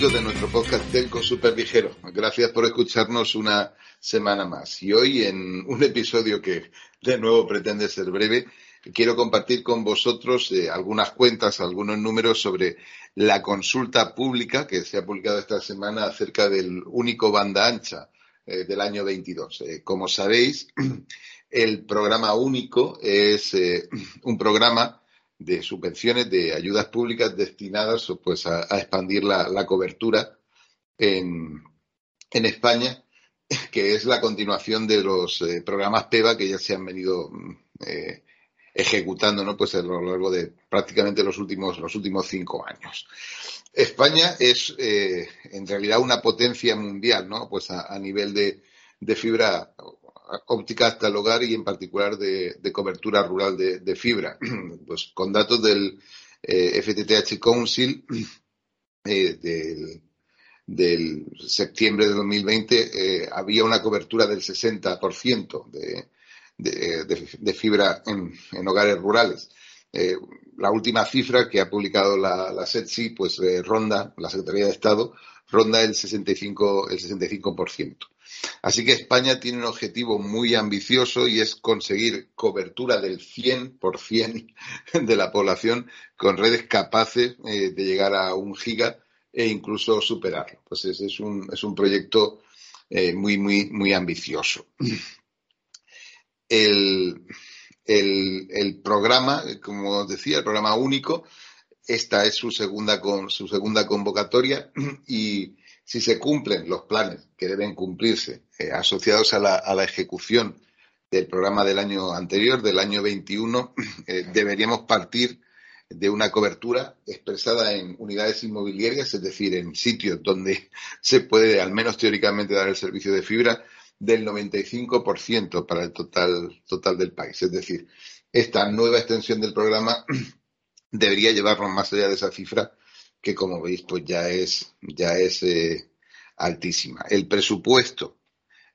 De nuestro podcast Telco Super Ligero. Gracias por escucharnos una semana más. Y hoy en un episodio que de nuevo pretende ser breve, quiero compartir con vosotros eh, algunas cuentas, algunos números sobre la consulta pública que se ha publicado esta semana acerca del único banda ancha eh, del año 22. Eh, como sabéis, el programa único es un programa de subvenciones, de ayudas públicas destinadas pues, a, expandir la, cobertura en, en, España, que es la continuación de los eh, programas PEVA que ya se han venido eh, ejecutando ¿no? pues a lo largo de prácticamente los últimos, los últimos cinco años. España es eh, en realidad una potencia mundial, ¿no? Pues a, a nivel de, de fibra óptica hasta el hogar y en particular de, cobertura rural de, fibra. Pues con datos del eh, FTTH Council eh, del, septiembre de 2020 eh, había una cobertura del 60% de, de, fibra en, hogares rurales. La última cifra que ha publicado la, la SETSI, pues ronda, la Secretaría de Estado, ronda el 65%. El 65%. Así que España tiene un objetivo muy ambicioso y es conseguir cobertura del 100% de la población con redes capaces eh, de llegar a un giga e incluso superarlo. Pues es un, es un proyecto eh, muy, muy, muy ambicioso. El, el, programa, como decía, el programa único, esta es su segunda, con, su segunda convocatoria. Y si se cumplen los planes que deben cumplirse eh, asociados a la, ejecución del programa del año anterior, del año 21, eh, deberíamos partir de una cobertura expresada en unidades inmobiliarias, es decir, en sitios donde se puede, al menos teóricamente, dar el servicio de fibra del 95% para el total, total del país. Es decir, esta nueva extensión del programa debería llevarnos más allá de esa cifra que como veis pues ya es, ya es eh, altísima. El presupuesto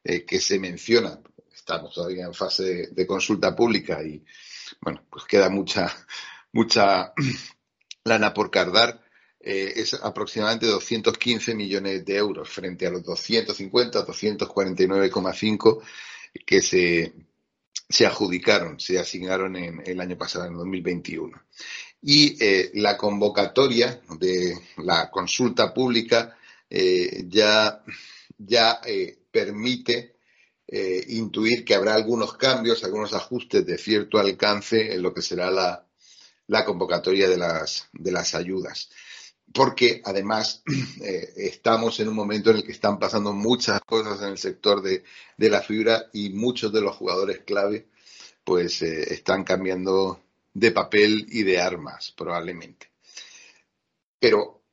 eh, que se menciona, estamos todavía en fase de, consulta pública y bueno, pues queda mucha, mucha lana por cardar, eh, es aproximadamente 215 millones de euros frente a los 250, 249,5 que se, se adjudicaron, se asignaron en el año pasado, en 2021 y eh, la convocatoria de la consulta pública eh, ya, ya permite intuir que habrá algunos cambios, algunos ajustes de cierto alcance en lo que será la, la convocatoria de las, de las ayudas. Porque además estamos en un momento en el que están pasando muchas cosas en el sector de, de la fibra y muchos de los jugadores clave pues están cambiando de papel y de armas, probablemente. Pero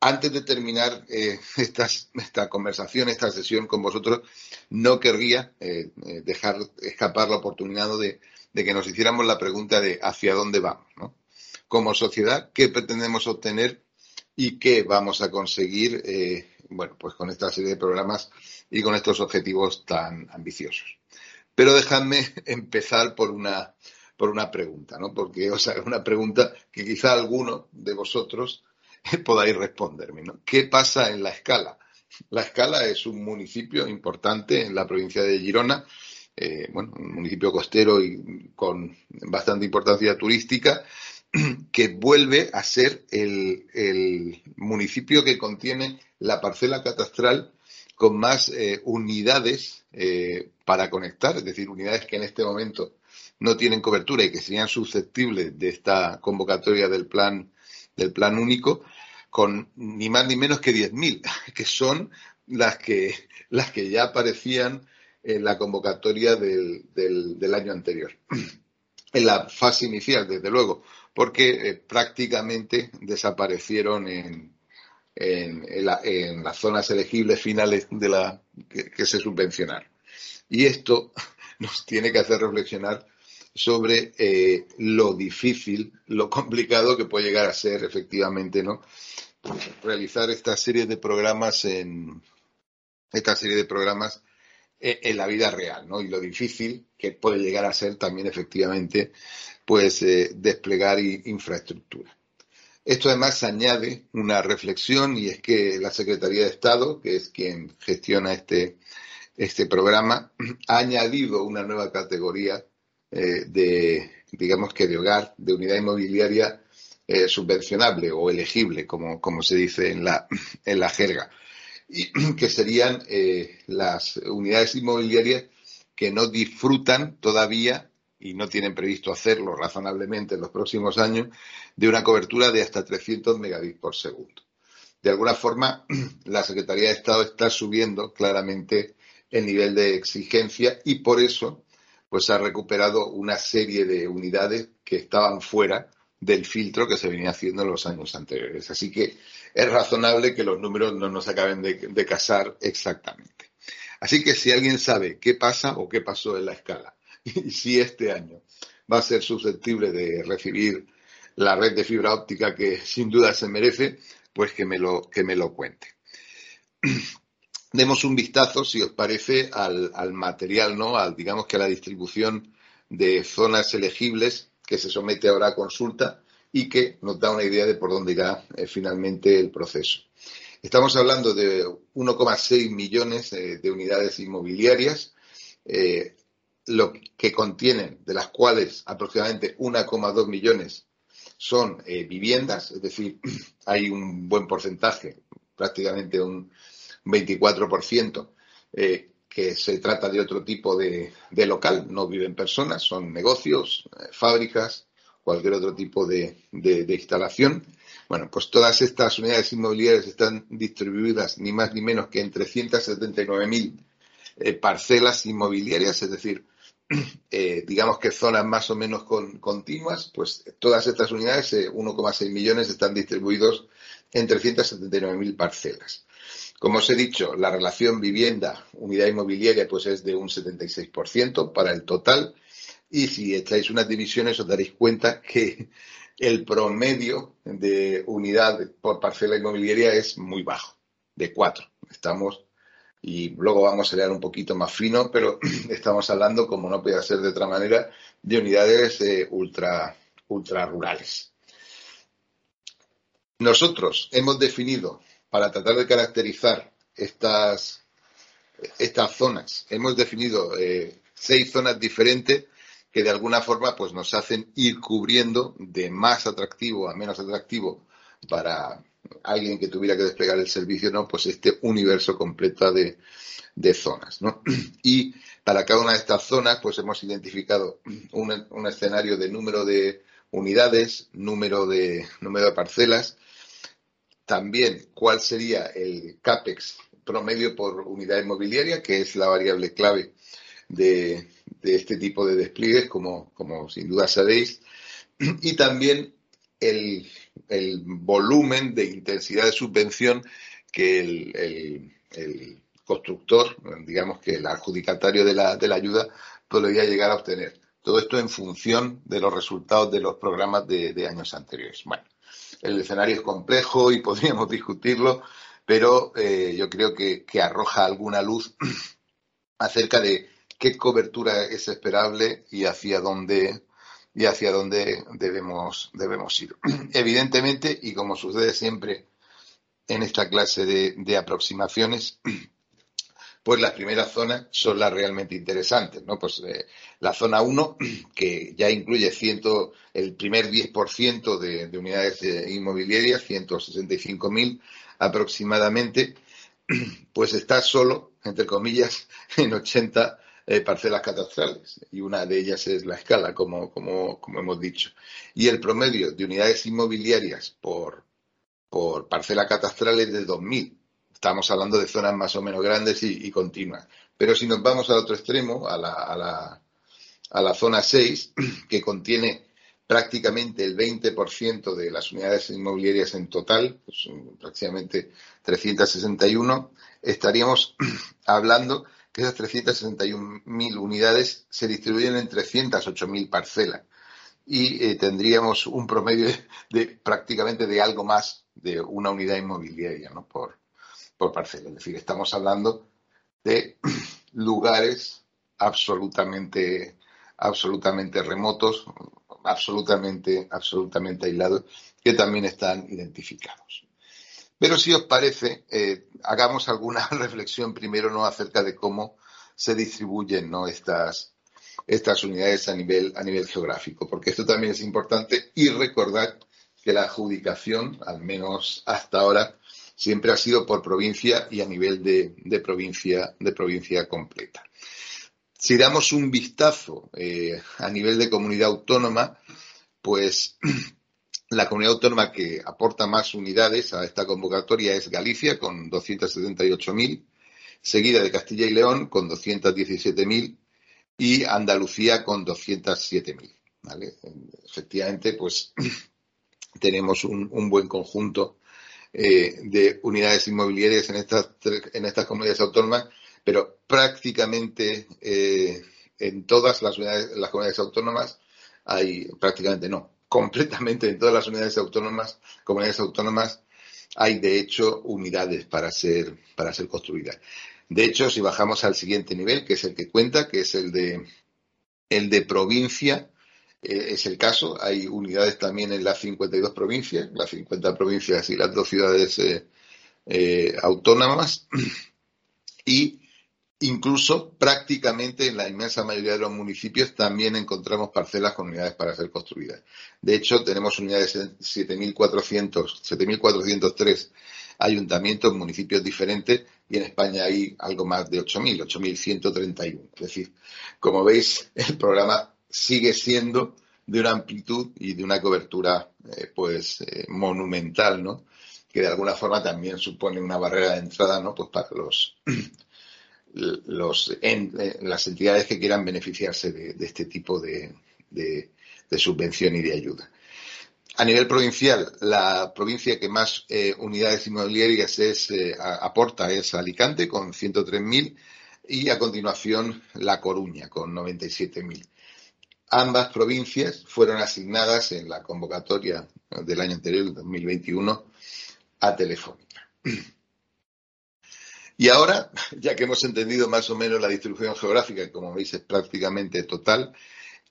antes de terminar eh, esta conversación, esta sesión con vosotros, no querría eh, eh, dejar escapar la oportunidad de, que nos hiciéramos la pregunta de hacia dónde vamos, ¿no? Como sociedad, ¿qué pretendemos obtener y qué vamos a conseguir, bueno, pues con esta serie de programas y con estos objetivos tan ambiciosos? Pero dejadme empezar por una por una pregunta, ¿no? Porque, o sea, una pregunta que quizá alguno de vosotros podáis responderme, ¿no? ¿Qué pasa en la escala? La escala es un municipio importante en la provincia de Girona, eh, bueno, un municipio costero y con bastante importancia turística, que vuelve a ser el, municipio que contiene la parcela catastral con más eh, unidades eh, para conectar, es decir, unidades que en este momento no tienen cobertura y que serían susceptibles de esta convocatoria del plan, del plan único, con ni más ni menos que 10.000, que son las que, las que ya aparecían en la convocatoria del, del, año anterior. En la fase inicial, desde luego, porque eh, prácticamente desaparecieron en, en, en, las zonas elegibles finales de la que, que se subvencionaron. Y esto nos tiene que hacer reflexionar sobre eh, lo difícil, lo complicado que puede llegar a ser efectivamente, ¿no? Realizar esta serie de programas en esta serie de programas eh, en, la vida real, ¿no? Y lo difícil que puede llegar a ser también efectivamente, pues, desplegar infraestructura. Esto además añade una reflexión y es que la Secretaría de Estado, que es quien gestiona este, este programa, ha añadido una nueva categoría eh, de, digamos que de hogar, de unidad inmobiliaria eh, subvencionable o elegible, como, como se dice en la, en la jerga, y que serían eh, las unidades inmobiliarias que no disfrutan todavía y no tienen previsto hacerlo razonablemente en los próximos años, de una cobertura de hasta 300 megabits por segundo. De alguna forma, la Secretaría de Estado está subiendo claramente el nivel de exigencia y por eso pues ha recuperado una serie de unidades que estaban fuera del filtro que se venía haciendo en los años anteriores. Así que es razonable que los números no nos acaben de casar exactamente. Así que si alguien sabe qué pasa o qué pasó en la escala y si este año va a ser susceptible de recibir la red de fibra óptica que sin duda se merece, pues que me lo, que me lo cuente. Demos un vistazo, si os parece, al, material, ¿no? Al, digamos que a la distribución de zonas elegibles que se somete ahora a consulta y que nos da una idea de por dónde irá eh, finalmente el proceso. Estamos hablando de 1,6 millones eh, de unidades inmobiliarias, eh, lo que contienen, de las cuales aproximadamente 1,2 millones son eh, viviendas, es decir, hay un buen porcentaje, prácticamente un 24%, que se trata de otro tipo de, local, no viven personas, son negocios, fábricas, cualquier otro tipo de instalación. Bueno, pues todas estas unidades inmobiliarias están distribuidas ni más ni menos que en 379.000 eh, parcelas inmobiliarias, es decir, eh, digamos que zonas más o menos continuas, pues todas estas unidades, 1,6 eh, millones, están distribuidos en 379.000 parcelas. Como os he dicho, la relación vivienda-unidad inmobiliaria pues es de un 76% para el total y si echáis unas divisiones os daréis cuenta que el promedio de unidad por parcela inmobiliaria es muy bajo, de cuatro. Estamos, y luego vamos a leer un poquito más fino, pero estamos hablando, como no puede ser de otra manera, de unidades eh, ultra, ultra rurales. Nosotros hemos definido, para tratar de caracterizar estas, estas zonas, hemos definido eh, seis zonas diferentes que de alguna forma pues nos hacen ir cubriendo de más atractivo a menos atractivo para alguien que tuviera que desplegar el servicio, ¿no? Pues este universo completo de, zonas, ¿no? Y para cada una de estas zonas, pues hemos identificado un, un, escenario de número de unidades, número de, número de parcelas, también cuál sería el CAPEX promedio por unidad inmobiliaria, que es la variable clave de, este tipo de despliegues, como, como sin duda sabéis, y también el, volumen de intensidad de subvención que el, constructor, digamos que el adjudicatario de la, de la ayuda, podría llegar a obtener. Todo esto en función de los resultados de los programas de, años anteriores. Bueno, el escenario es complejo y podríamos discutirlo, pero eh, yo creo que, que arroja alguna luz acerca de qué cobertura es esperable y hacia dónde y hacia dónde debemos, debemos ir. Evidentemente, y como sucede siempre en esta clase de, aproximaciones, pues las primeras zonas son las realmente interesantes, ¿no? Pues eh, la zona 1, que ya incluye ciento, el primer 10% de, de unidades eh, inmobiliarias, 165.000 aproximadamente, pues está solo, entre comillas, en 80 eh, parcelas catastrales y una de ellas es la escala, como, como, hemos dicho. Y el promedio de unidades inmobiliarias por, por parcela catastral es de 2.000. Estamos hablando de zonas más o menos grandes y, continuas. Pero si nos vamos al otro extremo, a la, a la, a la zona 6, que contiene prácticamente el 20% de las unidades inmobiliarias en total, pues, prácticamente 361, estaríamos hablando que esas 361.000 unidades se distribuyen en 308.000 parcelas y eh, tendríamos un promedio de, prácticamente de algo más de una unidad inmobiliaria ¿no? por, por parcela. Es decir, estamos hablando de lugares absolutamente, absolutamente remotos, absolutamente, absolutamente aislados, que también están identificados. Pero si os parece, eh, hagamos alguna reflexión primero no acerca de cómo se distribuyen ¿no? estas, estas unidades a nivel, a nivel geográfico, porque esto también es importante y recordad que la adjudicación, al menos hasta ahora, siempre ha sido por provincia y a nivel de, provincia, de provincia completa. Si damos un vistazo eh, a nivel de comunidad autónoma, pues la comunidad autónoma que aporta más unidades a esta convocatoria es Galicia con 278.000, seguida de Castilla y León con 217.000 y Andalucía con 207.000. ¿vale? Efectivamente, pues tenemos un, buen conjunto eh, de unidades inmobiliarias en estas, en estas comunidades autónomas, pero prácticamente eh, en todas las, unidades, las comunidades autónomas hay, prácticamente no, completamente en todas las unidades autónomas, comunidades autónomas, hay de hecho unidades para ser, para ser construidas. De hecho, si bajamos al siguiente nivel, que es el que cuenta, que es el de, el de provincia, eh, es el caso. Hay unidades también en las 52 provincias, las 50 provincias y las dos ciudades eh, eh, autónomas. Y incluso prácticamente en la inmensa mayoría de los municipios también encontramos parcelas con unidades para ser construidas. De hecho, tenemos unidades en 7.400, 7.403 ayuntamientos, municipios diferentes, y en España hay algo más de 8.000, 8.131. Es decir, como veis, el programa sigue siendo de una amplitud y de una cobertura eh, pues eh, monumental, ¿no? Que de alguna forma también supone una barrera de entrada, ¿no? Pues para los, los eh, las entidades que quieran beneficiarse de, este tipo de, de, subvención y de ayuda. A nivel provincial, la provincia que más eh, unidades inmobiliarias es, eh, aporta es Alicante, con 103.000, y a continuación La Coruña, con 97.000. Ambas provincias fueron asignadas en la convocatoria del año anterior, 2021, a Telefónica. Y ahora, ya que hemos entendido más o menos la distribución geográfica, que como veis es prácticamente total,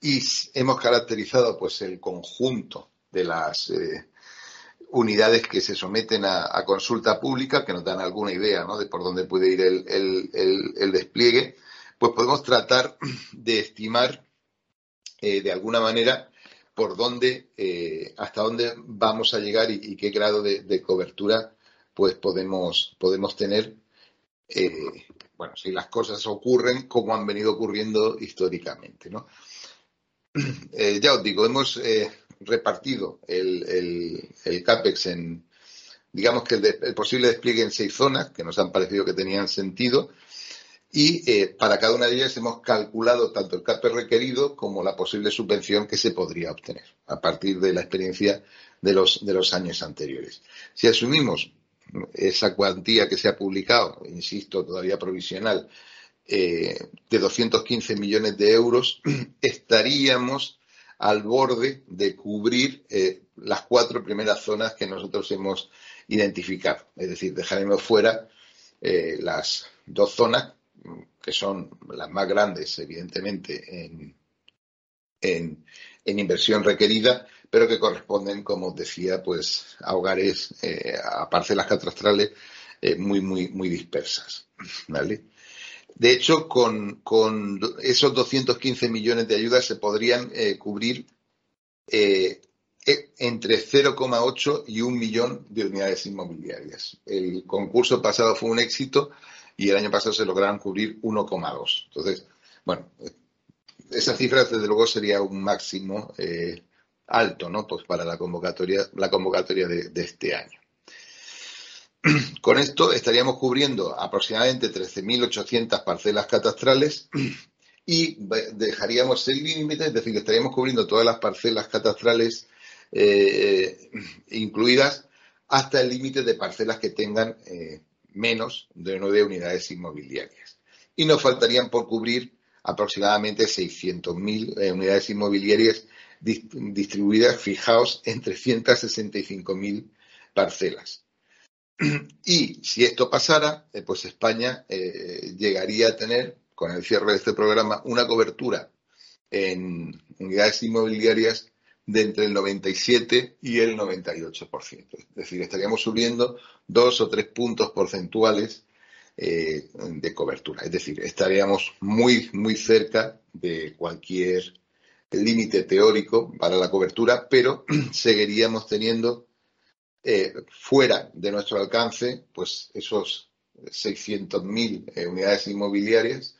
y hemos caracterizado pues el conjunto de las eh, unidades que se someten a, consulta pública, que nos dan alguna idea de por dónde puede ir el, despliegue, pues podemos tratar de estimar eh, de alguna manera por dónde, eh, hasta dónde vamos a llegar y, qué grado de, cobertura pues podemos, podemos tener, bueno, si las cosas ocurren como han venido ocurriendo históricamente, ¿no? ya os digo, hemos repartido el, CAPEX en, digamos que el, posible despliegue en seis zonas, que nos han parecido que tenían sentido, y eh, para cada una de ellas hemos calculado tanto el CAPEX requerido como la posible subvención que se podría obtener a partir de la experiencia de los, de los años anteriores. Si asumimos esa cuantía que se ha publicado, insisto, todavía provisional, eh, de 215 millones de euros, estaríamos al borde de cubrir eh, las cuatro primeras zonas que nosotros hemos identificado. Es decir, dejaremos fuera eh, las dos zonas que son las más grandes, evidentemente, en, inversión requerida, pero que corresponden, como decía, pues a hogares, eh, a parcelas catastrales muy, muy, muy dispersas. ¿Vale? De hecho, con, esos 215 millones de ayudas se podrían eh, cubrir eh, e, entre 0,8 y un millón de unidades inmobiliarias. El concurso pasado fue un éxito y el año pasado se lograron cubrir 1,2. Entonces, bueno, esa cifra desde luego sería un máximo eh, alto, ¿no? Pues para la convocatoria, la convocatoria de este año. Con esto estaríamos cubriendo aproximadamente 13.800 parcelas catastrales y dejaríamos el límite, es decir, estaríamos cubriendo todas las parcelas catastrales eh, incluidas hasta el límite de parcelas que tengan eh, menos de nueve unidades inmobiliarias. Y nos faltarían por cubrir aproximadamente 600.000 eh, unidades inmobiliarias distribuidas, fijaos, en 365.000 parcelas. Y si esto pasara, eh, pues España eh, llegaría a tener, con el cierre de este programa, una cobertura en unidades inmobiliarias de entre el 97 y el 98%. Es decir, estaríamos subiendo dos o tres puntos porcentuales eh, de cobertura. Es decir, estaríamos muy, muy cerca de cualquier límite teórico para la cobertura, pero seguiríamos teniendo eh, fuera de nuestro alcance pues esos 600.000 eh, unidades inmobiliarias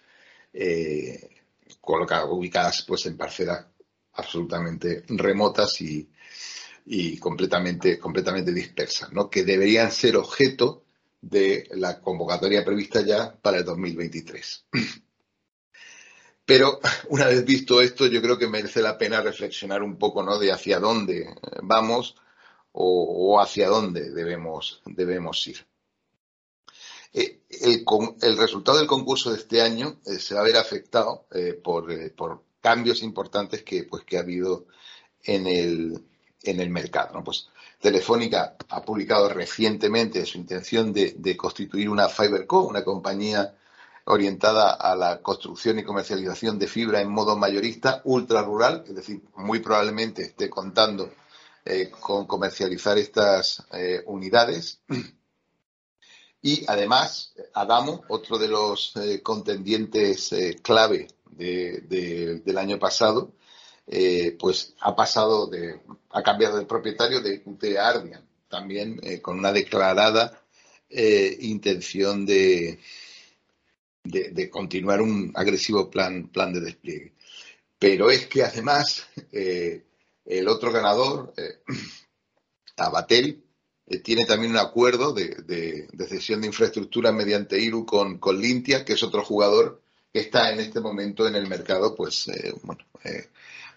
colocadas, ubicadas pues en parcelas absolutamente remotas y, completamente, completamente dispersas, ¿no? que deberían ser objeto de la convocatoria prevista ya para el 2023. Pero una vez visto esto, yo creo que merece la pena reflexionar un poco ¿no? de hacia dónde vamos o, hacia dónde debemos, debemos ir. Eh, el, resultado del concurso de este año eh, se va a ver afectado eh, por, cambios importantes que, pues, que ha habido en el, en el mercado. ¿no? Pues Telefónica ha publicado recientemente su intención de, constituir una FiberCo, una compañía orientada a la construcción y comercialización de fibra en modo mayorista, ultra rural, es decir, muy probablemente esté contando eh, con comercializar estas eh, unidades. Y además, Adamo, otro de los eh, contendientes clave del año pasado, pues ha pasado de, ha cambiado de propietario de, de Ardian, también con una declarada intención de, de, continuar un agresivo plan, plan de despliegue. Pero es que además el otro ganador, Abatel, tiene también un acuerdo de, de, cesión de infraestructura mediante IRU con, con Lintia, que es otro jugador que está en este momento en el mercado, pues, eh, bueno, eh,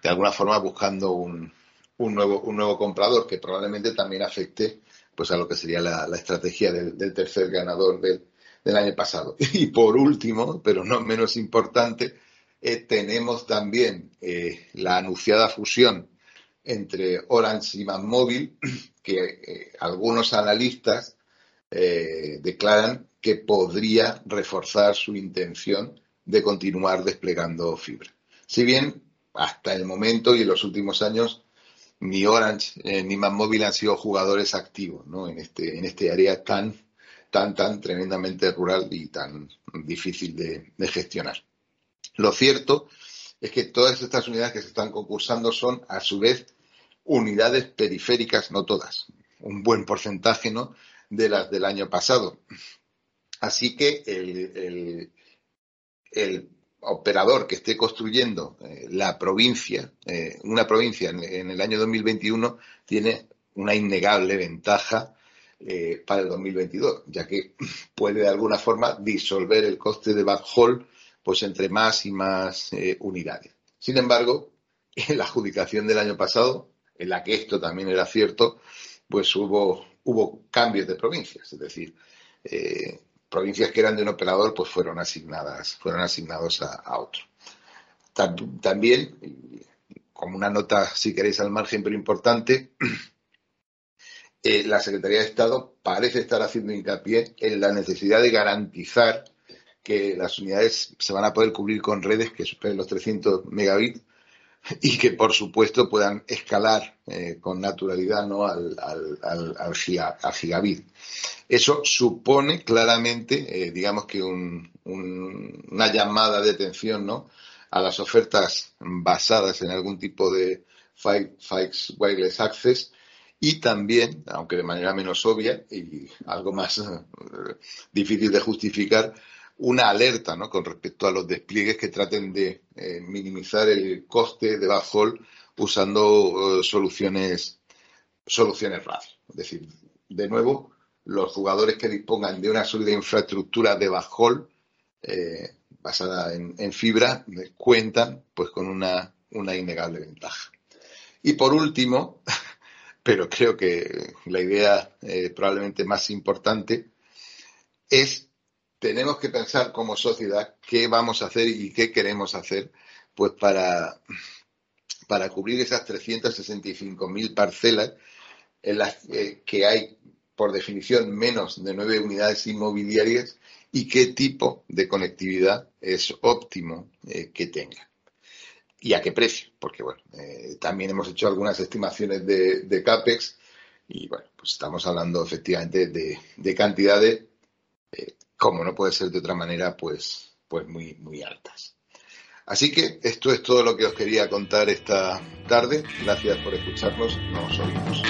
de alguna forma buscando un, un, nuevo, un nuevo comprador que probablemente también afecte pues a lo que sería la, estrategia del, tercer ganador del, del, año pasado. Y por último, pero no menos importante, eh, tenemos también la anunciada fusión entre Orange y Móvil, que algunos analistas declaran que podría reforzar su intención de continuar desplegando fibra. Si bien hasta el momento y en los últimos años ni Orange eh, ni Móvil han sido jugadores activos ¿no? en, este, en este área tan, tan, tan tremendamente rural y tan difícil de, gestionar. Lo cierto es que todas estas unidades que se están concursando son, a su vez, unidades periféricas, no todas, un buen porcentaje ¿no? de las del año pasado. Así que el, operador que esté construyendo eh, la provincia, eh, una provincia en, el año 2021, tiene una innegable ventaja eh, para el 2022, ya que puede de alguna forma disolver el coste de backhaul pues entre más y más unidades. Sin embargo, en la adjudicación del año pasado, en la que esto también era cierto, pues hubo, hubo cambios de provincias, es decir, provincias que eran de un operador pues fueron asignadas, fueron asignados a, otro. También, como una nota, si queréis, al margen, pero importante, eh, la Secretaría de Estado parece estar haciendo hincapié en la necesidad de garantizar que las unidades se van a poder cubrir con redes que superen los 300 megabits y que, por supuesto, puedan escalar eh, con naturalidad ¿no? al, al, gigabit. Eso supone claramente, eh, digamos que una llamada de atención ¿no? a las ofertas basadas en algún tipo de Fixed Wireless Access y también, aunque de manera menos obvia y algo más eh, difícil de justificar, una alerta ¿no? con respecto a los despliegues que traten de eh, minimizar el coste de backhaul usando eh, soluciones, soluciones RAD. Es decir, de nuevo, los jugadores que dispongan de una sólida infraestructura de backhaul eh, basada en, fibra cuentan pues con una, una innegable ventaja. Y por último, pero creo que la idea probablemente más importante es tenemos que pensar como sociedad qué vamos a hacer y qué queremos hacer pues para, para cubrir esas 365.000 parcelas en las que hay, por definición, menos de nueve unidades inmobiliarias y qué tipo de conectividad es óptimo eh, que tenga. Y a qué precio, porque bueno, también hemos hecho algunas estimaciones de, CAPEX y bueno, pues estamos hablando efectivamente de, de cantidades, como no puede ser de otra manera, pues, pues muy, muy altas. Así que esto es todo lo que os quería contar esta tarde. Gracias por escucharnos. Nos oímos.